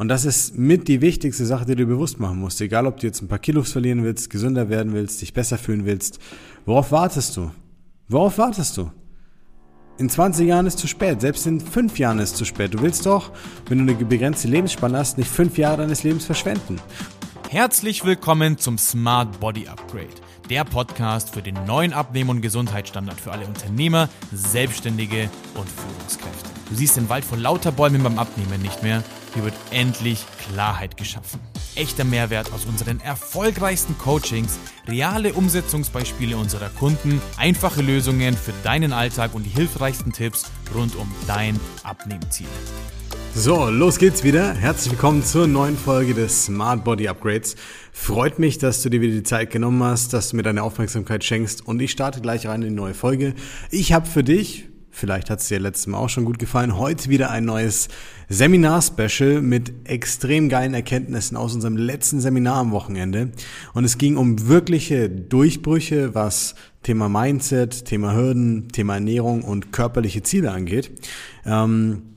Und das ist mit die wichtigste Sache, die du bewusst machen musst. Egal, ob du jetzt ein paar Kilos verlieren willst, gesünder werden willst, dich besser fühlen willst. Worauf wartest du? Worauf wartest du? In 20 Jahren ist zu spät, selbst in 5 Jahren ist zu spät. Du willst doch, wenn du eine begrenzte Lebensspanne hast, nicht 5 Jahre deines Lebens verschwenden. Herzlich willkommen zum Smart Body Upgrade, der Podcast für den neuen Abnehmen- und Gesundheitsstandard für alle Unternehmer, Selbstständige und Führungskräfte. Du siehst den Wald vor lauter Bäumen beim Abnehmen nicht mehr. Hier wird endlich Klarheit geschaffen. Echter Mehrwert aus unseren erfolgreichsten Coachings, reale Umsetzungsbeispiele unserer Kunden, einfache Lösungen für deinen Alltag und die hilfreichsten Tipps rund um dein Abnehmziel. So, los geht's wieder. Herzlich willkommen zur neuen Folge des Smart Body Upgrades. Freut mich, dass du dir wieder die Zeit genommen hast, dass du mir deine Aufmerksamkeit schenkst und ich starte gleich rein in die neue Folge. Ich habe für dich Vielleicht hat es dir letztes Mal auch schon gut gefallen. Heute wieder ein neues Seminar-Special mit extrem geilen Erkenntnissen aus unserem letzten Seminar am Wochenende. Und es ging um wirkliche Durchbrüche, was Thema Mindset, Thema Hürden, Thema Ernährung und körperliche Ziele angeht. Ähm,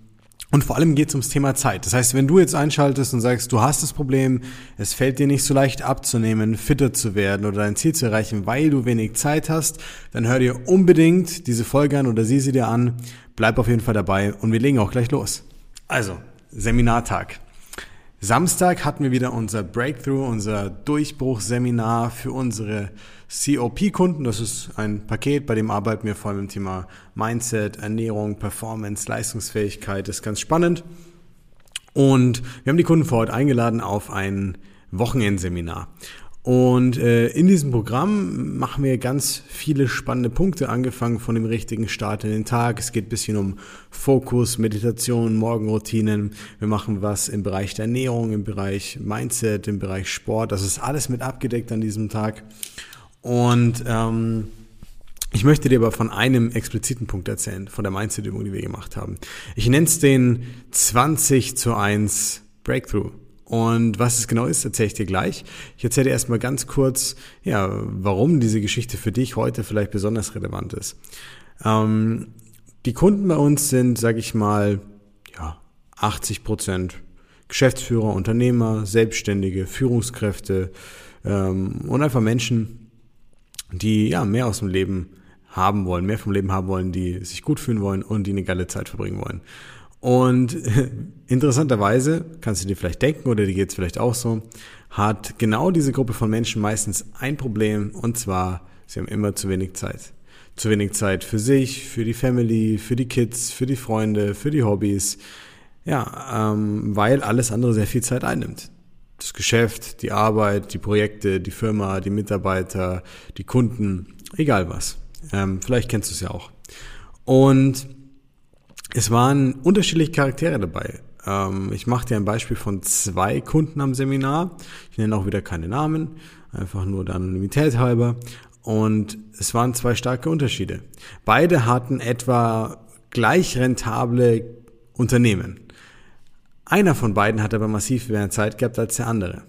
und vor allem geht es ums Thema Zeit. Das heißt, wenn du jetzt einschaltest und sagst, du hast das Problem, es fällt dir nicht so leicht abzunehmen, fitter zu werden oder dein Ziel zu erreichen, weil du wenig Zeit hast, dann hör dir unbedingt diese Folge an oder sieh sie dir an. Bleib auf jeden Fall dabei und wir legen auch gleich los. Also, Seminartag. Samstag hatten wir wieder unser Breakthrough, unser Durchbruchseminar für unsere COP-Kunden. Das ist ein Paket, bei dem arbeiten wir vor allem im Thema Mindset, Ernährung, Performance, Leistungsfähigkeit. Das ist ganz spannend. Und wir haben die Kunden vor Ort eingeladen auf ein Wochenendseminar. Und äh, in diesem Programm machen wir ganz viele spannende Punkte, angefangen von dem richtigen Start in den Tag. Es geht ein bisschen um Fokus, Meditation, Morgenroutinen. Wir machen was im Bereich der Ernährung, im Bereich Mindset, im Bereich Sport. Das ist alles mit abgedeckt an diesem Tag. Und ähm, ich möchte dir aber von einem expliziten Punkt erzählen, von der Mindset-Übung, die wir gemacht haben. Ich nenne es den 20 zu 1 Breakthrough. Und was es genau ist, erzähle ich dir gleich. Ich erzähle dir erstmal ganz kurz, ja, warum diese Geschichte für dich heute vielleicht besonders relevant ist. Ähm, die Kunden bei uns sind, sage ich mal, ja, 80 Prozent Geschäftsführer, Unternehmer, Selbstständige, Führungskräfte ähm, und einfach Menschen, die ja mehr aus dem Leben haben wollen, mehr vom Leben haben wollen, die sich gut fühlen wollen und die eine geile Zeit verbringen wollen. Und interessanterweise, kannst du dir vielleicht denken, oder dir geht's vielleicht auch so, hat genau diese Gruppe von Menschen meistens ein Problem, und zwar, sie haben immer zu wenig Zeit. Zu wenig Zeit für sich, für die Family, für die Kids, für die Freunde, für die Hobbys. Ja, ähm, weil alles andere sehr viel Zeit einnimmt. Das Geschäft, die Arbeit, die Projekte, die Firma, die Mitarbeiter, die Kunden, egal was. Ähm, vielleicht kennst du es ja auch. Und es waren unterschiedliche Charaktere dabei. Ähm, ich mache dir ein Beispiel von zwei Kunden am Seminar. Ich nenne auch wieder keine Namen, einfach nur der Anonymität halber. Und es waren zwei starke Unterschiede. Beide hatten etwa gleich rentable Unternehmen. Einer von beiden hat aber massiv mehr Zeit gehabt als der andere.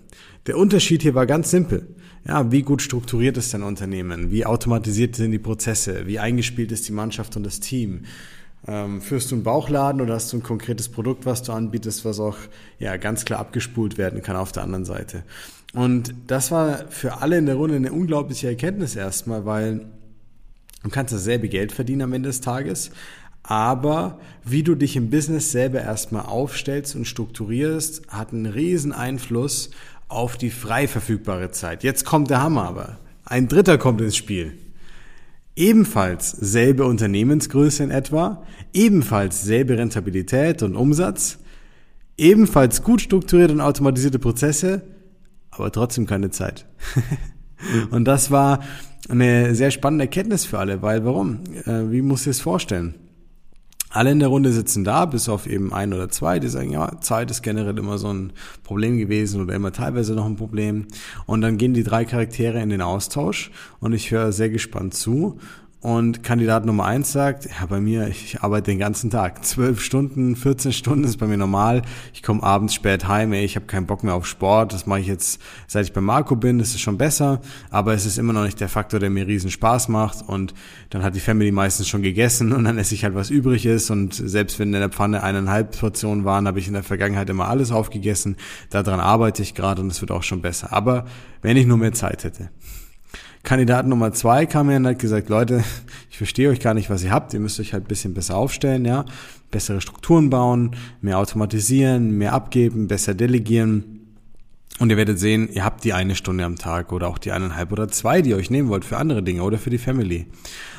Der Unterschied hier war ganz simpel. Ja, wie gut strukturiert ist dein Unternehmen? Wie automatisiert sind die Prozesse? Wie eingespielt ist die Mannschaft und das Team? Ähm, führst du einen Bauchladen oder hast du ein konkretes Produkt, was du anbietest, was auch ja, ganz klar abgespult werden kann auf der anderen Seite? Und das war für alle in der Runde eine unglaubliche Erkenntnis erstmal, weil du kannst dasselbe Geld verdienen am Ende des Tages, aber wie du dich im Business selber erstmal aufstellst und strukturierst, hat einen riesen Einfluss auf die frei verfügbare Zeit. Jetzt kommt der Hammer aber. Ein Dritter kommt ins Spiel ebenfalls selbe Unternehmensgröße in etwa, ebenfalls selbe Rentabilität und Umsatz, ebenfalls gut strukturierte und automatisierte Prozesse, aber trotzdem keine Zeit. und das war eine sehr spannende Erkenntnis für alle, weil warum? Äh, wie muss ich es vorstellen? Alle in der Runde sitzen da, bis auf eben ein oder zwei, die sagen, ja, Zeit ist generell immer so ein Problem gewesen oder immer teilweise noch ein Problem. Und dann gehen die drei Charaktere in den Austausch und ich höre sehr gespannt zu. Und Kandidat Nummer eins sagt, ja, bei mir, ich arbeite den ganzen Tag. Zwölf Stunden, 14 Stunden ist bei mir normal. Ich komme abends spät heim, ey, ich habe keinen Bock mehr auf Sport. Das mache ich jetzt, seit ich bei Marco bin, das ist schon besser. Aber es ist immer noch nicht der Faktor, der mir riesen Spaß macht. Und dann hat die Family meistens schon gegessen und dann esse ich halt, was übrig ist. Und selbst wenn in der Pfanne eineinhalb Portionen waren, habe ich in der Vergangenheit immer alles aufgegessen. Daran arbeite ich gerade und es wird auch schon besser. Aber wenn ich nur mehr Zeit hätte. Kandidat Nummer zwei kam her und hat gesagt, Leute, ich verstehe euch gar nicht, was ihr habt. Ihr müsst euch halt bisschen besser aufstellen, ja. Bessere Strukturen bauen, mehr automatisieren, mehr abgeben, besser delegieren. Und ihr werdet sehen, ihr habt die eine Stunde am Tag oder auch die eineinhalb oder zwei, die ihr euch nehmen wollt für andere Dinge oder für die Family.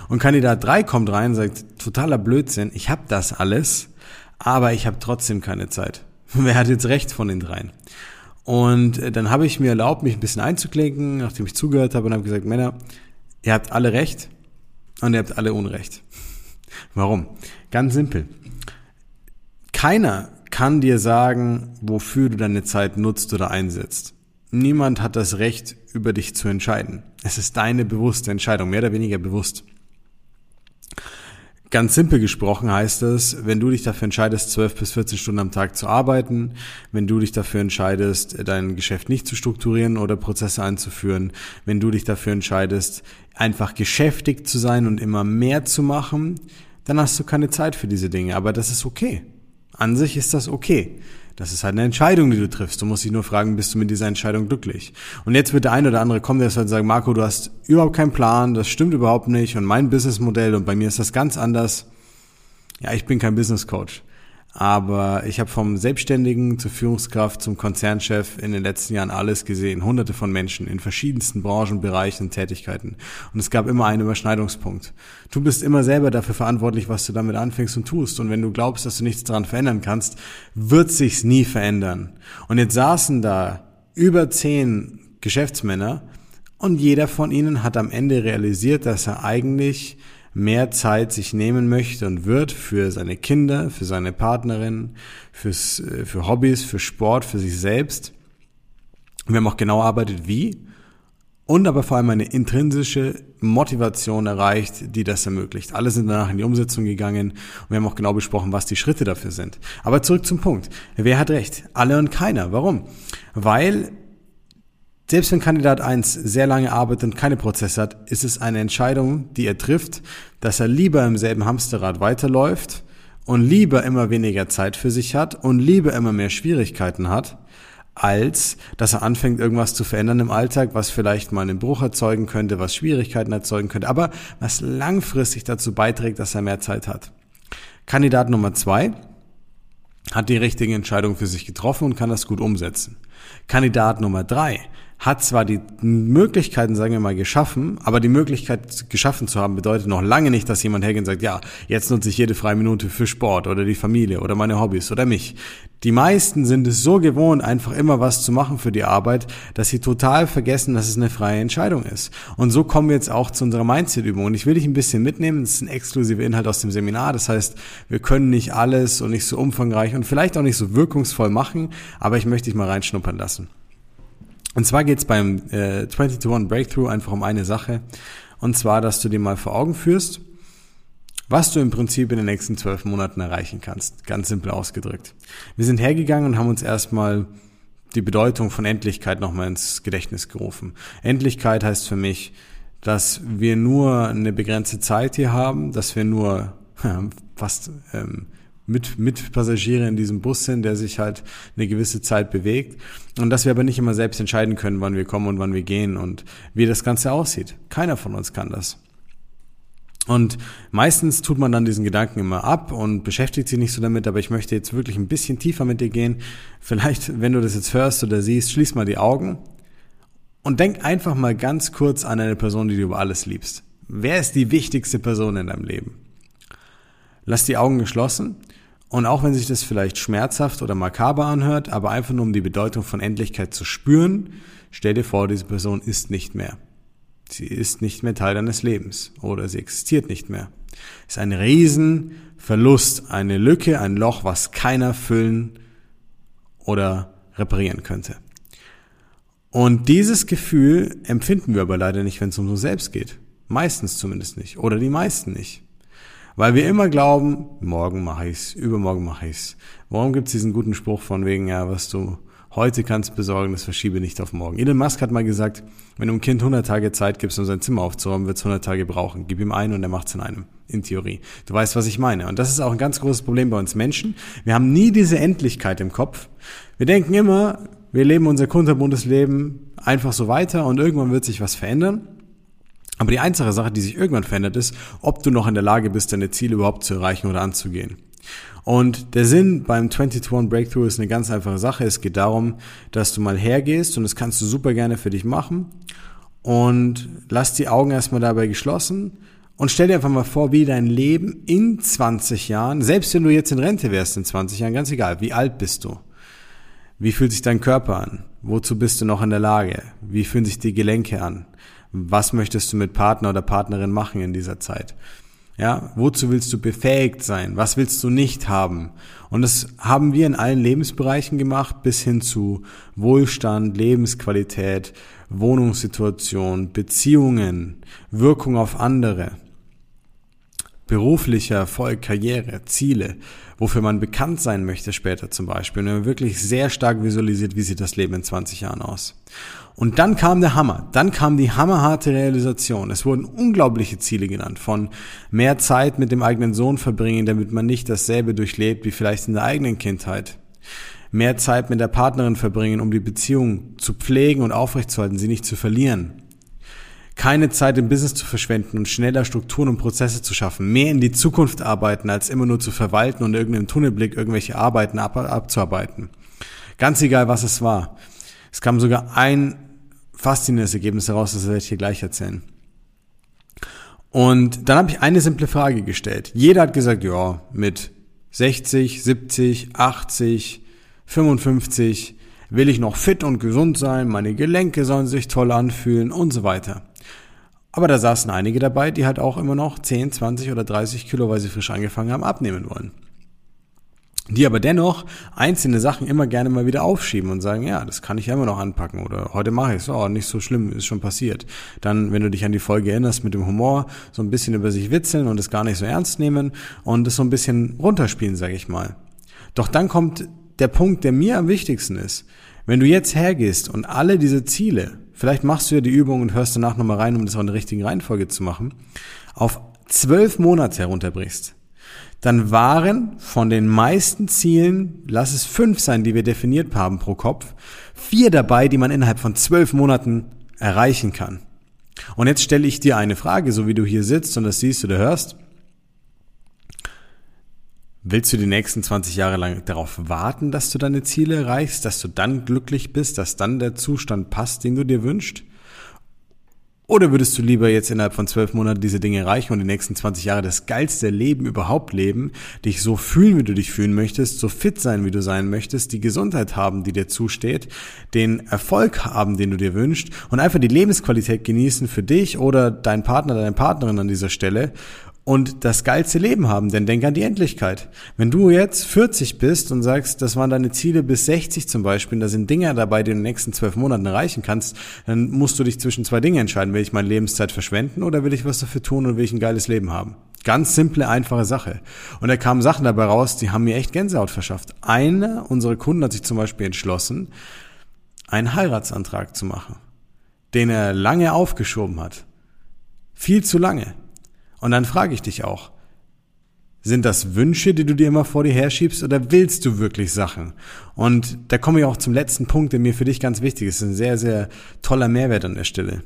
Und Kandidat drei kommt rein und sagt, totaler Blödsinn, ich habe das alles, aber ich habe trotzdem keine Zeit. Wer hat jetzt recht von den dreien? Und äh, dann habe ich mir erlaubt, mich ein bisschen einzuklinken, nachdem ich zugehört habe und habe gesagt, Männer, ihr habt alle recht und ihr habt alle Unrecht. Warum? Ganz simpel. Keiner kann dir sagen, wofür du deine Zeit nutzt oder einsetzt. Niemand hat das Recht, über dich zu entscheiden. Es ist deine bewusste Entscheidung, mehr oder weniger bewusst. Ganz simpel gesprochen heißt es, wenn du dich dafür entscheidest, 12 bis 14 Stunden am Tag zu arbeiten, wenn du dich dafür entscheidest, dein Geschäft nicht zu strukturieren oder Prozesse einzuführen, wenn du dich dafür entscheidest, einfach geschäftig zu sein und immer mehr zu machen, dann hast du keine Zeit für diese Dinge. Aber das ist okay. An sich ist das okay. Das ist halt eine Entscheidung, die du triffst. Du musst dich nur fragen, bist du mit dieser Entscheidung glücklich? Und jetzt wird der eine oder andere kommen, der halt sagen, Marco, du hast überhaupt keinen Plan, das stimmt überhaupt nicht und mein Businessmodell und bei mir ist das ganz anders. Ja, ich bin kein Business Coach. Aber ich habe vom Selbstständigen zur Führungskraft zum Konzernchef in den letzten Jahren alles gesehen. Hunderte von Menschen in verschiedensten Branchen, Bereichen, Tätigkeiten. Und es gab immer einen Überschneidungspunkt. Du bist immer selber dafür verantwortlich, was du damit anfängst und tust. Und wenn du glaubst, dass du nichts daran verändern kannst, wird sich's nie verändern. Und jetzt saßen da über zehn Geschäftsmänner und jeder von ihnen hat am Ende realisiert, dass er eigentlich mehr Zeit sich nehmen möchte und wird für seine Kinder, für seine Partnerin, fürs, äh, für Hobbys, für Sport, für sich selbst. Wir haben auch genau erarbeitet, wie und aber vor allem eine intrinsische Motivation erreicht, die das ermöglicht. Alle sind danach in die Umsetzung gegangen und wir haben auch genau besprochen, was die Schritte dafür sind. Aber zurück zum Punkt. Wer hat recht? Alle und keiner. Warum? Weil selbst wenn Kandidat 1 sehr lange arbeitet und keine Prozesse hat, ist es eine Entscheidung, die er trifft, dass er lieber im selben Hamsterrad weiterläuft und lieber immer weniger Zeit für sich hat und lieber immer mehr Schwierigkeiten hat, als dass er anfängt, irgendwas zu verändern im Alltag, was vielleicht mal einen Bruch erzeugen könnte, was Schwierigkeiten erzeugen könnte, aber was langfristig dazu beiträgt, dass er mehr Zeit hat. Kandidat Nummer zwei hat die richtige Entscheidung für sich getroffen und kann das gut umsetzen. Kandidat Nummer drei hat zwar die Möglichkeiten, sagen wir mal, geschaffen, aber die Möglichkeit geschaffen zu haben, bedeutet noch lange nicht, dass jemand hergeht und sagt, ja, jetzt nutze ich jede freie Minute für Sport oder die Familie oder meine Hobbys oder mich. Die meisten sind es so gewohnt, einfach immer was zu machen für die Arbeit, dass sie total vergessen, dass es eine freie Entscheidung ist. Und so kommen wir jetzt auch zu unserer Mindset-Übung. Und ich will dich ein bisschen mitnehmen. Das ist ein exklusiver Inhalt aus dem Seminar. Das heißt, wir können nicht alles und nicht so umfangreich und vielleicht auch nicht so wirkungsvoll machen, aber ich möchte dich mal reinschnuppern lassen. Und zwar geht es beim äh, 20 to 1 Breakthrough einfach um eine Sache. Und zwar, dass du dir mal vor Augen führst, was du im Prinzip in den nächsten zwölf Monaten erreichen kannst. Ganz simpel ausgedrückt. Wir sind hergegangen und haben uns erstmal die Bedeutung von Endlichkeit nochmal ins Gedächtnis gerufen. Endlichkeit heißt für mich, dass wir nur eine begrenzte Zeit hier haben, dass wir nur fast ähm, mit, mit Passagiere in diesem Bus sind, der sich halt eine gewisse Zeit bewegt. Und dass wir aber nicht immer selbst entscheiden können, wann wir kommen und wann wir gehen und wie das Ganze aussieht. Keiner von uns kann das. Und meistens tut man dann diesen Gedanken immer ab und beschäftigt sich nicht so damit, aber ich möchte jetzt wirklich ein bisschen tiefer mit dir gehen. Vielleicht, wenn du das jetzt hörst oder siehst, schließ mal die Augen und denk einfach mal ganz kurz an eine Person, die du über alles liebst. Wer ist die wichtigste Person in deinem Leben? Lass die Augen geschlossen und auch wenn sich das vielleicht schmerzhaft oder makaber anhört, aber einfach nur um die Bedeutung von Endlichkeit zu spüren, stell dir vor, diese Person ist nicht mehr. Sie ist nicht mehr Teil deines Lebens oder sie existiert nicht mehr. ist ein Riesenverlust, eine Lücke, ein Loch, was keiner füllen oder reparieren könnte. Und dieses Gefühl empfinden wir aber leider nicht, wenn es um uns selbst geht. Meistens zumindest nicht. Oder die meisten nicht. Weil wir immer glauben, morgen mache ich's, übermorgen mache ich's. Warum gibt's diesen guten Spruch von wegen, ja, was du heute kannst besorgen, das verschiebe nicht auf morgen. Elon Musk hat mal gesagt, wenn du einem Kind 100 Tage Zeit gibst, um sein Zimmer aufzuräumen, wird es 100 Tage brauchen. Gib ihm einen und er macht's in einem. In Theorie. Du weißt, was ich meine. Und das ist auch ein ganz großes Problem bei uns Menschen. Wir haben nie diese Endlichkeit im Kopf. Wir denken immer, wir leben unser kunterbuntes Leben einfach so weiter und irgendwann wird sich was verändern. Aber die einzige Sache, die sich irgendwann verändert, ist, ob du noch in der Lage bist, deine Ziele überhaupt zu erreichen oder anzugehen. Und der Sinn beim 22 Breakthrough ist eine ganz einfache Sache. Es geht darum, dass du mal hergehst und das kannst du super gerne für dich machen und lass die Augen erstmal dabei geschlossen und stell dir einfach mal vor, wie dein Leben in 20 Jahren, selbst wenn du jetzt in Rente wärst in 20 Jahren, ganz egal, wie alt bist du? Wie fühlt sich dein Körper an? Wozu bist du noch in der Lage? Wie fühlen sich die Gelenke an? Was möchtest du mit Partner oder Partnerin machen in dieser Zeit? Ja, wozu willst du befähigt sein? Was willst du nicht haben? Und das haben wir in allen Lebensbereichen gemacht, bis hin zu Wohlstand, Lebensqualität, Wohnungssituation, Beziehungen, Wirkung auf andere, beruflicher Erfolg, Karriere, Ziele, wofür man bekannt sein möchte später zum Beispiel. Und wenn man wirklich sehr stark visualisiert, wie sieht das Leben in 20 Jahren aus. Und dann kam der Hammer. Dann kam die hammerharte Realisation. Es wurden unglaubliche Ziele genannt von mehr Zeit mit dem eigenen Sohn verbringen, damit man nicht dasselbe durchlebt wie vielleicht in der eigenen Kindheit. Mehr Zeit mit der Partnerin verbringen, um die Beziehung zu pflegen und aufrechtzuerhalten, sie nicht zu verlieren. Keine Zeit im Business zu verschwenden und schneller Strukturen und Prozesse zu schaffen. Mehr in die Zukunft arbeiten, als immer nur zu verwalten und irgendeinem Tunnelblick irgendwelche Arbeiten ab abzuarbeiten. Ganz egal, was es war. Es kam sogar ein faszinierendes Ergebnis heraus, das werde ich hier gleich erzählen. Und dann habe ich eine simple Frage gestellt. Jeder hat gesagt, ja, mit 60, 70, 80, 55 will ich noch fit und gesund sein, meine Gelenke sollen sich toll anfühlen und so weiter. Aber da saßen einige dabei, die halt auch immer noch 10, 20 oder 30 Kilo, weil sie frisch angefangen haben, abnehmen wollen die aber dennoch einzelne Sachen immer gerne mal wieder aufschieben und sagen, ja, das kann ich ja immer noch anpacken oder heute mache ich es, oh, nicht so schlimm, ist schon passiert. Dann, wenn du dich an die Folge erinnerst, mit dem Humor so ein bisschen über sich witzeln und es gar nicht so ernst nehmen und es so ein bisschen runterspielen, sage ich mal. Doch dann kommt der Punkt, der mir am wichtigsten ist. Wenn du jetzt hergehst und alle diese Ziele, vielleicht machst du ja die Übung und hörst danach nochmal rein, um das auch in der richtigen Reihenfolge zu machen, auf zwölf Monate herunterbrichst, dann waren von den meisten Zielen, lass es fünf sein, die wir definiert haben pro Kopf, vier dabei, die man innerhalb von zwölf Monaten erreichen kann. Und jetzt stelle ich dir eine Frage, so wie du hier sitzt und das siehst oder hörst. Willst du die nächsten 20 Jahre lang darauf warten, dass du deine Ziele erreichst, dass du dann glücklich bist, dass dann der Zustand passt, den du dir wünschst? Oder würdest du lieber jetzt innerhalb von zwölf Monaten diese Dinge erreichen und die nächsten 20 Jahre das geilste Leben überhaupt leben, dich so fühlen, wie du dich fühlen möchtest, so fit sein, wie du sein möchtest, die Gesundheit haben, die dir zusteht, den Erfolg haben, den du dir wünschst und einfach die Lebensqualität genießen für dich oder deinen Partner, deine Partnerin an dieser Stelle und das geilste Leben haben, denn denk an die Endlichkeit. Wenn du jetzt 40 bist und sagst, das waren deine Ziele bis 60 zum Beispiel, da sind Dinge dabei, die du in den nächsten zwölf Monaten erreichen kannst, dann musst du dich zwischen zwei Dingen entscheiden. Will ich meine Lebenszeit verschwenden oder will ich was dafür tun und will ich ein geiles Leben haben? Ganz simple, einfache Sache. Und da kamen Sachen dabei raus, die haben mir echt Gänsehaut verschafft. Einer unserer Kunden hat sich zum Beispiel entschlossen, einen Heiratsantrag zu machen, den er lange aufgeschoben hat. Viel zu lange. Und dann frage ich dich auch, sind das Wünsche, die du dir immer vor dir herschiebst oder willst du wirklich Sachen? Und da komme ich auch zum letzten Punkt, der mir für dich ganz wichtig ist. Ein sehr, sehr toller Mehrwert an der Stelle.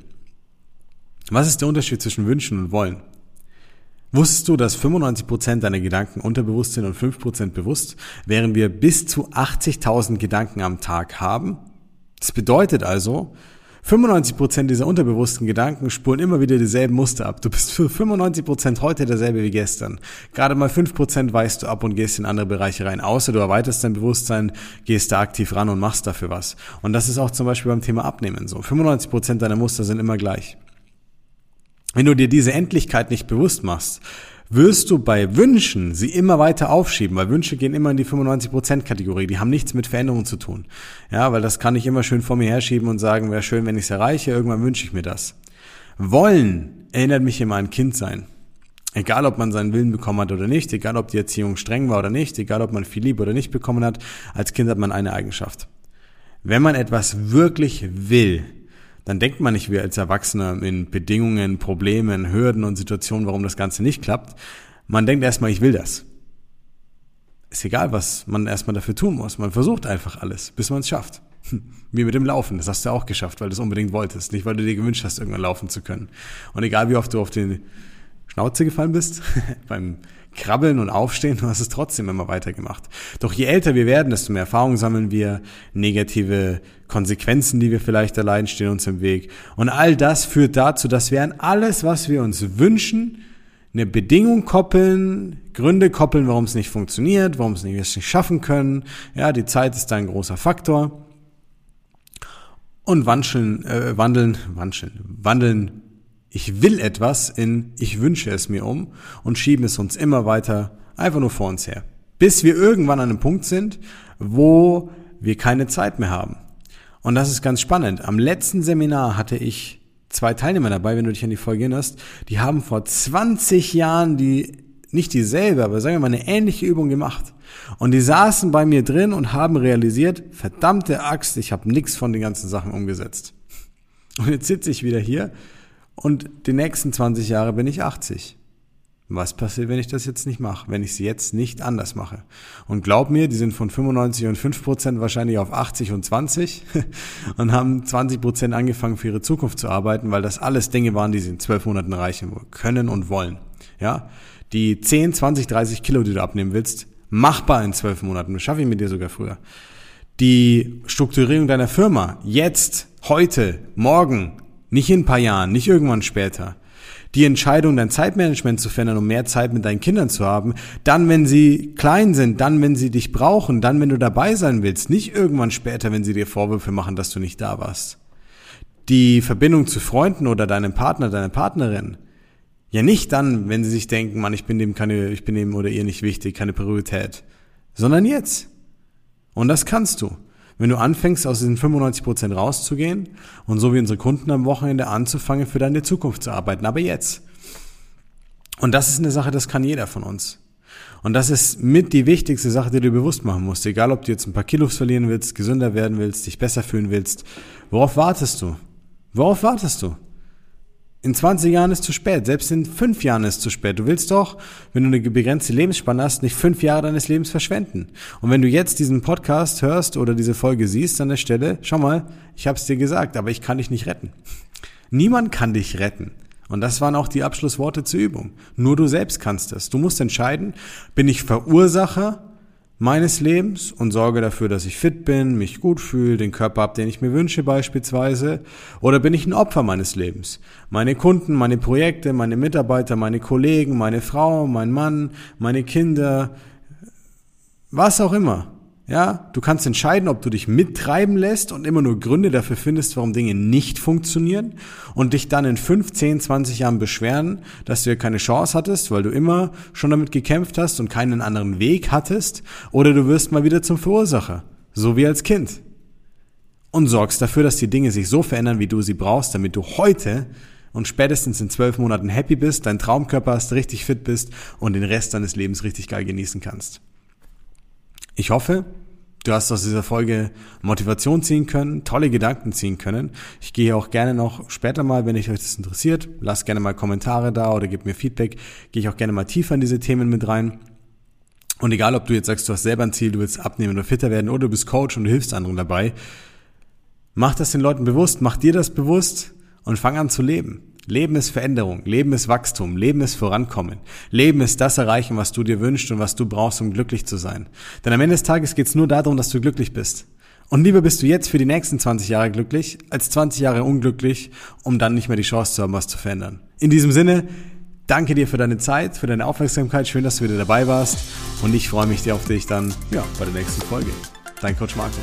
Was ist der Unterschied zwischen Wünschen und Wollen? Wusstest du, dass 95% deiner Gedanken unterbewusst sind und 5% bewusst, während wir bis zu 80.000 Gedanken am Tag haben? Das bedeutet also, 95% dieser unterbewussten Gedanken spulen immer wieder dieselben Muster ab. Du bist für 95% heute derselbe wie gestern. Gerade mal 5% weißt du ab und gehst in andere Bereiche rein. Außer du erweiterst dein Bewusstsein, gehst da aktiv ran und machst dafür was. Und das ist auch zum Beispiel beim Thema Abnehmen so. 95% deiner Muster sind immer gleich. Wenn du dir diese Endlichkeit nicht bewusst machst, wirst du bei Wünschen sie immer weiter aufschieben, weil Wünsche gehen immer in die 95%-Kategorie. Die haben nichts mit Veränderungen zu tun. Ja, weil das kann ich immer schön vor mir herschieben und sagen, wäre schön, wenn ich es erreiche, irgendwann wünsche ich mir das. Wollen erinnert mich immer an Kindsein. Egal, ob man seinen Willen bekommen hat oder nicht, egal, ob die Erziehung streng war oder nicht, egal, ob man viel Liebe oder nicht bekommen hat, als Kind hat man eine Eigenschaft. Wenn man etwas wirklich will, dann denkt man nicht wie als Erwachsener in Bedingungen, Problemen, Hürden und Situationen, warum das Ganze nicht klappt. Man denkt erstmal, ich will das. Ist egal, was man erstmal dafür tun muss. Man versucht einfach alles, bis man es schafft. Wie mit dem Laufen. Das hast du auch geschafft, weil du es unbedingt wolltest. Nicht, weil du dir gewünscht hast, irgendwann laufen zu können. Und egal, wie oft du auf den Schnauze gefallen bist, beim Krabbeln und Aufstehen, du hast es trotzdem immer weitergemacht. Doch je älter wir werden, desto mehr Erfahrung sammeln wir, negative Konsequenzen, die wir vielleicht erleiden, stehen uns im Weg. Und all das führt dazu, dass wir an alles, was wir uns wünschen, eine Bedingung koppeln, Gründe koppeln, warum es nicht funktioniert, warum es nicht, nicht schaffen können. Ja, die Zeit ist da ein großer Faktor. Und wandeln, äh, wandeln, wandeln, wandeln ich will etwas in ich wünsche es mir um und schieben es uns immer weiter einfach nur vor uns her. Bis wir irgendwann an einem Punkt sind, wo wir keine Zeit mehr haben. Und das ist ganz spannend. Am letzten Seminar hatte ich zwei Teilnehmer dabei, wenn du dich an die Folge erinnerst, die haben vor 20 Jahren die, nicht dieselbe, aber sagen wir mal eine ähnliche Übung gemacht. Und die saßen bei mir drin und haben realisiert, verdammte Axt, ich habe nichts von den ganzen Sachen umgesetzt. Und jetzt sitze ich wieder hier und die nächsten 20 Jahre bin ich 80. Was passiert, wenn ich das jetzt nicht mache, wenn ich es jetzt nicht anders mache? Und glaub mir, die sind von 95 und 5 Prozent wahrscheinlich auf 80 und 20 und haben 20 Prozent angefangen für ihre Zukunft zu arbeiten, weil das alles Dinge waren, die sie in 12 Monaten erreichen können und wollen. Ja, die 10, 20, 30 Kilo, die du abnehmen willst, machbar in 12 Monaten. Das schaffe ich mit dir sogar früher. Die Strukturierung deiner Firma, jetzt, heute, morgen, nicht in ein paar Jahren, nicht irgendwann später. Die Entscheidung, dein Zeitmanagement zu verändern, um mehr Zeit mit deinen Kindern zu haben, dann, wenn sie klein sind, dann, wenn sie dich brauchen, dann, wenn du dabei sein willst, nicht irgendwann später, wenn sie dir Vorwürfe machen, dass du nicht da warst. Die Verbindung zu Freunden oder deinem Partner, deiner Partnerin, ja nicht dann, wenn sie sich denken, Mann, ich bin dem keine, ich bin dem oder ihr nicht wichtig, keine Priorität, sondern jetzt. Und das kannst du. Wenn du anfängst, aus diesen 95 Prozent rauszugehen und so wie unsere Kunden am Wochenende anzufangen, für deine Zukunft zu arbeiten, aber jetzt. Und das ist eine Sache, das kann jeder von uns. Und das ist mit die wichtigste Sache, die du bewusst machen musst. Egal, ob du jetzt ein paar Kilos verlieren willst, gesünder werden willst, dich besser fühlen willst. Worauf wartest du? Worauf wartest du? In 20 Jahren ist zu spät, selbst in 5 Jahren ist zu spät. Du willst doch, wenn du eine begrenzte Lebensspanne hast, nicht 5 Jahre deines Lebens verschwenden. Und wenn du jetzt diesen Podcast hörst oder diese Folge siehst an der Stelle, schau mal, ich habe es dir gesagt, aber ich kann dich nicht retten. Niemand kann dich retten. Und das waren auch die Abschlussworte zur Übung. Nur du selbst kannst es. Du musst entscheiden, bin ich Verursacher meines Lebens und sorge dafür, dass ich fit bin, mich gut fühle, den Körper habe, den ich mir wünsche beispielsweise? Oder bin ich ein Opfer meines Lebens? Meine Kunden, meine Projekte, meine Mitarbeiter, meine Kollegen, meine Frau, mein Mann, meine Kinder, was auch immer. Ja, du kannst entscheiden, ob du dich mittreiben lässt und immer nur Gründe dafür findest, warum Dinge nicht funktionieren und dich dann in 15, 20 Jahren beschweren, dass du ja keine Chance hattest, weil du immer schon damit gekämpft hast und keinen anderen Weg hattest, oder du wirst mal wieder zum Verursacher, so wie als Kind. Und sorgst dafür, dass die Dinge sich so verändern, wie du sie brauchst, damit du heute und spätestens in zwölf Monaten happy bist, dein Traumkörper hast, richtig fit bist und den Rest deines Lebens richtig geil genießen kannst. Ich hoffe, du hast aus dieser Folge Motivation ziehen können, tolle Gedanken ziehen können. Ich gehe auch gerne noch später mal, wenn euch das interessiert, lasst gerne mal Kommentare da oder gebt mir Feedback, gehe ich auch gerne mal tiefer in diese Themen mit rein. Und egal, ob du jetzt sagst, du hast selber ein Ziel, du willst abnehmen oder fitter werden oder du bist Coach und du hilfst anderen dabei, mach das den Leuten bewusst, mach dir das bewusst und fang an zu leben. Leben ist Veränderung, Leben ist Wachstum, Leben ist Vorankommen. Leben ist das Erreichen, was du dir wünschst und was du brauchst, um glücklich zu sein. Denn am Ende des Tages geht es nur darum, dass du glücklich bist. Und lieber bist du jetzt für die nächsten 20 Jahre glücklich, als 20 Jahre unglücklich, um dann nicht mehr die Chance zu haben, was zu verändern. In diesem Sinne, danke dir für deine Zeit, für deine Aufmerksamkeit. Schön, dass du wieder dabei warst. Und ich freue mich dir auf dich dann, ja, bei der nächsten Folge. Dein Coach Marco.